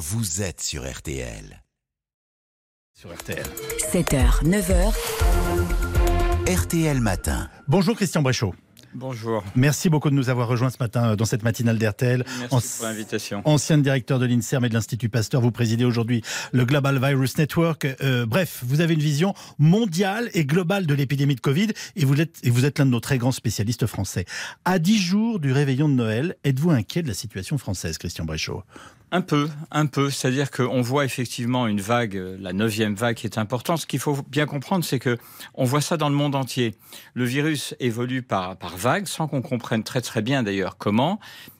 vous êtes sur RTL. Sur RTL. 7h, 9h, RTL Matin. Bonjour Christian Bréchot. Bonjour. Merci beaucoup de nous avoir rejoints ce matin euh, dans cette matinale d'RTL. Merci pour l'invitation. Ancien directeur de l'INSERM et de l'Institut Pasteur, vous présidez aujourd'hui le Global Virus Network. Euh, bref, vous avez une vision mondiale et globale de l'épidémie de Covid et vous êtes, et vous êtes l'un de nos très grands spécialistes français. À dix jours du réveillon de Noël, êtes-vous inquiet de la situation française, Christian Bréchot Un peu, un peu. C'est-à-dire qu'on voit effectivement une vague, euh, la neuvième vague qui est importante. Ce qu'il faut bien comprendre, c'est que on voit ça dans le monde entier. Le virus évolue par, par vagues, sans qu'on comprenne très très bien d'ailleurs comment.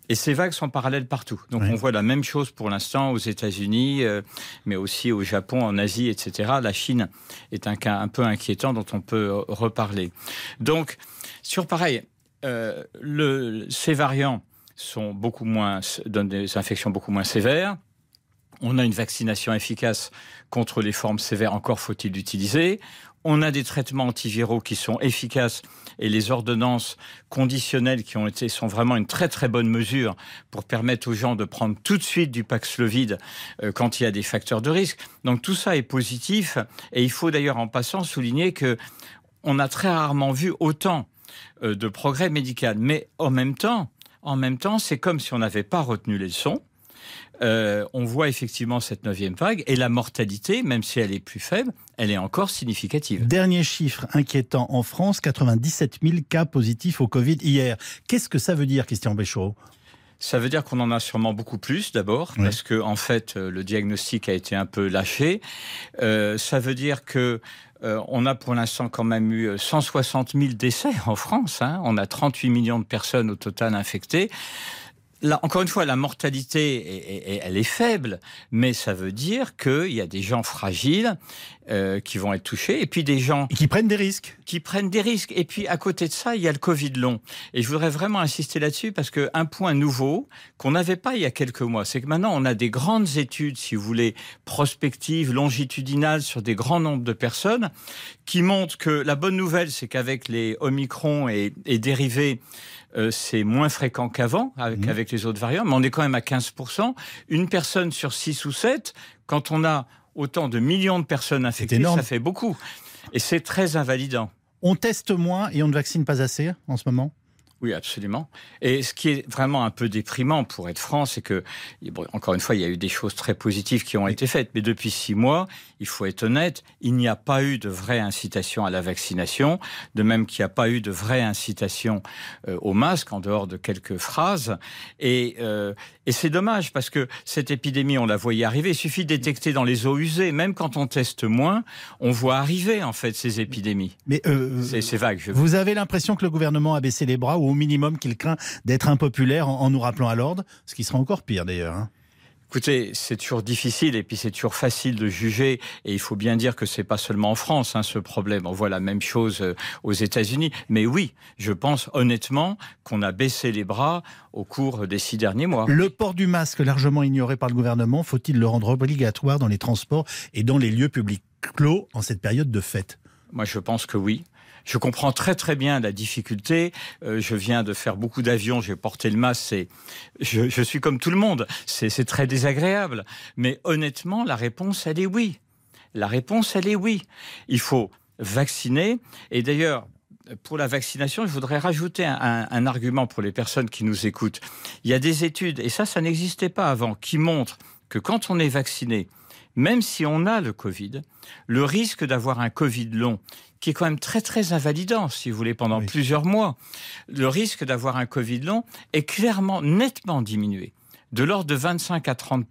Et ces vagues sont parallèles partout. Donc Oui. on voit la même chose pour l'instant aux États-Unis, euh, mais aussi au Japon, en Asie, etc. La Chine est un cas un peu inquiétant dont on peut euh, reparler. Donc sur pareil, euh, le, ces variants sont beaucoup moins donnent des infections beaucoup moins sévères. On a une vaccination efficace contre les formes sévères, encore faut-il l'utiliser. On a des traitements antiviraux qui sont efficaces et les ordonnances conditionnelles qui ont été sont vraiment une très très bonne mesure pour permettre aux gens de prendre tout de suite du Paxlovid euh, quand il y a des facteurs de risque. Donc tout ça est positif et il faut d'ailleurs en passant souligner que on a très rarement vu autant euh, de progrès médical, mais en même temps, en même temps, c'est comme si on n'avait pas retenu les leçons. Euh, on voit effectivement cette neuvième vague et la mortalité, même si elle est plus faible, elle est encore significative. Dernier chiffre inquiétant en France, 97 000 cas positifs au Covid hier. Qu'est-ce que ça veut dire, Christian Bréchot Ça veut dire qu'on en a sûrement beaucoup plus d'abord, Oui. parce que en fait euh, le diagnostic a été un peu lâché. Euh, ça veut dire que euh, on a pour l'instant quand même eu euh, 160 000 décès en France. hein. On a 38 millions de personnes au total infectées. Là, encore une fois, la mortalité, est- est- elle est faible, mais ça veut dire qu'il y a des gens fragiles euh, qui vont être touchés, et puis des gens Et qui prennent des risques. qui prennent des risques. Et puis à côté de ça, il y a le Covid long. Et je voudrais vraiment insister là-dessus parce que un point nouveau qu'on n'avait pas il y a quelques mois, c'est que maintenant on a des grandes études, si vous voulez, prospectives, longitudinales sur des grands nombres de personnes qui montrent que la bonne nouvelle, c'est qu'avec les Omicron et, et dérivés, euh, c'est moins fréquent qu'avant avec, Mhm. avec les autres variants, mais on est quand même à 15%. Une personne sur 6 ou 7, quand on a autant de millions de personnes infectées, ça fait beaucoup. Et c'est très invalidant. On teste moins et on ne vaccine pas assez en ce moment? Oui, absolument. Et ce qui est vraiment un peu déprimant pour être franc, c'est que, bon, encore une fois, il y a eu des choses très positives qui ont été faites, mais depuis six mois, il faut être honnête, il n'y a pas eu de vraie incitation à la vaccination, de même qu'il n'y a pas eu de vraie incitation euh, au masque, en dehors de quelques phrases. Et, euh, et c'est dommage, parce que cette épidémie, on la voyait arriver. Il suffit de détecter dans les eaux usées, même quand on teste moins, on voit arriver, en fait, ces épidémies, Mais euh, ces, ces vagues. Je vous avez l'impression que le gouvernement a baissé les bras ou au minimum qu'il craint d'être impopulaire en, en nous rappelant à l'ordre, ce qui sera encore pire d'ailleurs. hein. Écoutez, c'est toujours difficile et puis c'est toujours facile de juger. Et il faut bien dire que c'est pas seulement en France hein, ce problème. On voit la même chose euh, aux États-Unis. Mais oui, je pense honnêtement qu'on a baissé les bras au cours des six derniers mois. Le port du masque largement ignoré par le gouvernement, faut-il le rendre obligatoire dans les transports et dans les lieux publics clos en cette période de fête? Moi, je pense que oui. Je comprends très très bien la difficulté. Euh, je viens de faire beaucoup d'avions, j'ai porté le masque. Je, suis comme tout le monde. C'est, très désagréable. Mais honnêtement, la réponse, elle est oui. La réponse, elle est oui. Il faut vacciner. Et d'ailleurs, pour la vaccination, je voudrais rajouter un argument pour les personnes qui nous écoutent. Il y a des études, et ça, ça n'existait pas avant, qui montrent que quand on est vacciné, même si on a le Covid, le risque d'avoir un Covid long, qui est quand même très très invalidant, si vous voulez, pendant Oui. plusieurs mois, le risque d'avoir un Covid long est clairement, nettement diminué, de l'ordre de 25 à 30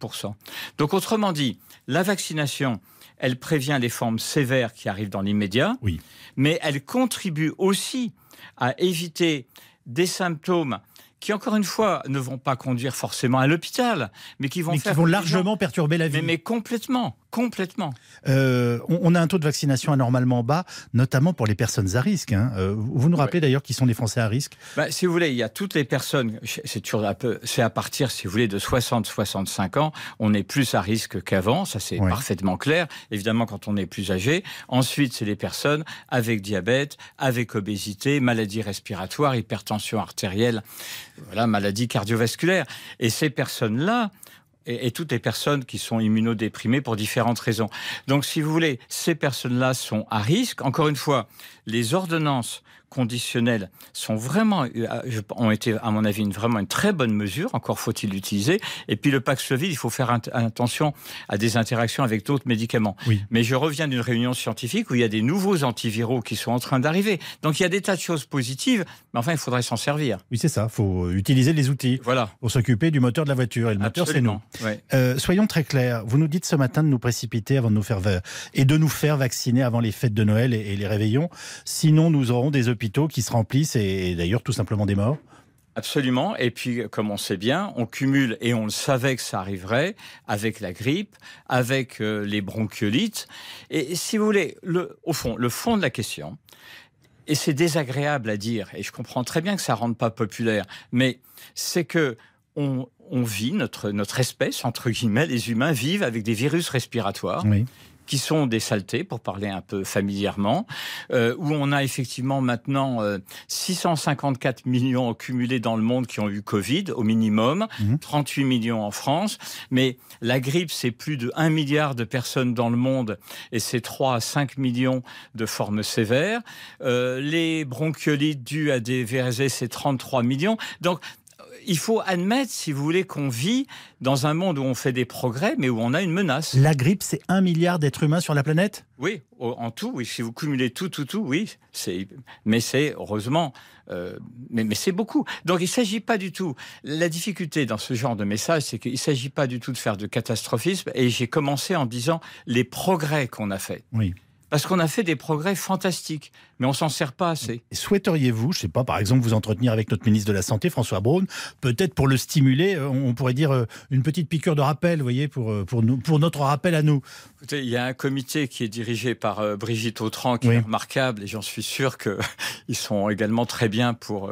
Donc autrement dit, la vaccination, elle prévient les formes sévères qui arrivent dans l'immédiat, Oui. mais elle contribue aussi à éviter des symptômes qui, encore une fois, ne vont pas conduire forcément à l'hôpital, mais qui vont Mais qui vont largement perturber la vie. Mais, mais complètement, complètement. Euh, on, a un taux de vaccination anormalement bas, notamment pour les personnes à risque. hein. Euh, vous nous rappelez d'ailleurs qui sont les Français à risque? Bah, si vous voulez, il y a toutes les personnes. C'est toujours un peu. C'est à partir, si vous voulez, de 60-65 ans, on est plus à risque qu'avant. Ça, c'est Ouais. parfaitement clair. Évidemment, quand on est plus âgé. Ensuite, c'est les personnes avec diabète, avec obésité, maladie respiratoire, hypertension artérielle, voilà, maladie cardiovasculaire. Et ces personnes-là. Et, toutes les personnes qui sont immunodéprimées pour différentes raisons. Donc, si vous voulez, ces personnes-là sont à risque. Encore une fois, les ordonnances conditionnels sont vraiment, euh, ont été, à mon avis, une, vraiment une très bonne mesure. Encore faut-il l'utiliser. Et puis le Paxlovid, il faut faire attention à des interactions avec d'autres médicaments. Oui. Mais je reviens d'une réunion scientifique où il y a des nouveaux antiviraux qui sont en train d'arriver. Donc il y a des tas de choses positives, mais enfin, il faudrait s'en servir. Oui, c'est ça. Il faut utiliser les outils voilà. pour s'occuper du moteur de la voiture. Et le moteur, c'est nous. Ouais. Euh, soyons très clairs. Vous nous dites ce matin de nous précipiter avant de nous faire et de nous faire vacciner avant les fêtes de Noël et, et les réveillons. Sinon, nous aurons des hôpitaux qui se remplissent et, d'ailleurs tout simplement des morts Absolument. Et puis, comme on sait bien, on cumule, et on le savait que ça arriverait, avec la grippe, avec euh, les bronchiolites. Et, si vous voulez, le, au fond, le fond de la question, et c'est désagréable à dire, et je comprends très bien que ça ne rende pas populaire, mais c'est que on, on, vit, notre, notre espèce, entre guillemets, les humains vivent avec des virus respiratoires. Oui qui sont des saletés, pour parler un peu familièrement, euh, où on a effectivement maintenant 654 euh, millions cumulés dans le monde qui ont eu Covid, au minimum, 38 mhm. millions en France. Mais la grippe, c'est plus de 1 milliard de personnes dans le monde et c'est 3 à 5 millions de formes sévères. Euh, les bronchiolites dues à des VRZ, c'est 33 millions. Donc, il faut admettre, si vous voulez, qu'on vit dans un monde où on fait des progrès, mais où on a une menace. La grippe, c'est un milliard d'êtres humains sur la planète? Oui, en tout, oui. Si vous cumulez tout, tout, tout, oui. Mais c'est, heureusement, euh, mais, mais c'est beaucoup. Donc il ne s'agit pas du tout. La difficulté dans ce genre de message, c'est qu'il ne s'agit pas du tout de faire de catastrophisme. Et j'ai commencé en disant les progrès qu'on a faits. Oui parce qu'on a fait des progrès fantastiques, mais on s'en sert pas assez. Souhaiteriez-vous, je sais pas, par exemple, vous entretenir avec notre ministre de la Santé, François Braun, peut-être pour le stimuler, euh, on pourrait dire euh, une petite piqûre de rappel, vous voyez, pour, euh, pour, nous, pour notre rappel à nous. Écoutez, il y a un comité qui est dirigé par Brigitte Autran, qui est remarquable, et j'en suis sûr qu'ils sont également très bien pour,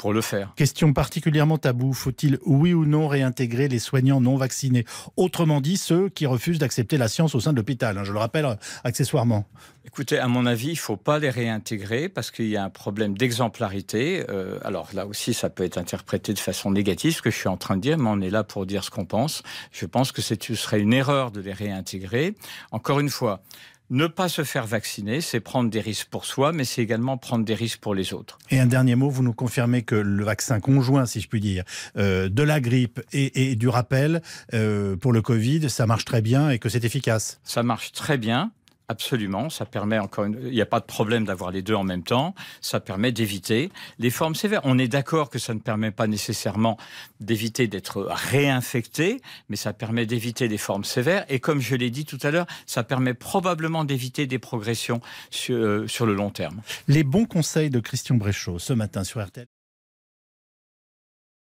pour le faire. Question particulièrement taboue. Faut-il, oui ou non, réintégrer les soignants non vaccinés? Autrement dit, ceux qui refusent d'accepter la science au sein de l'hôpital. Hein, je le rappelle euh, accessoirement. Écoutez, à mon avis, il ne faut pas les réintégrer parce qu'il y a un problème d'exemplarité. Euh, alors là aussi, ça peut être interprété de façon négative, ce que je suis en train de dire, mais on est là pour dire ce qu'on pense. Je pense que ce serait une erreur de les réintégrer. Encore une fois, ne pas se faire vacciner, c'est prendre des risques pour soi, mais c'est également prendre des risques pour les autres. Et un dernier mot, vous nous confirmez que le vaccin conjoint, si je puis dire, euh, de la grippe et, du rappel euh, pour le Covid, ça marche très bien et que c'est efficace? Ça marche très bien. Absolument, ça permet encore une... il n'y a pas de problème d'avoir les deux en même temps, ça permet d'éviter les formes sévères. On est d'accord que ça ne permet pas nécessairement d'éviter d'être réinfecté, mais ça permet d'éviter les formes sévères et comme je l'ai dit tout à l'heure, ça permet probablement d'éviter des progressions sur, euh, sur le long terme. Les bons conseils de Christian Bréchot ce matin sur RTL.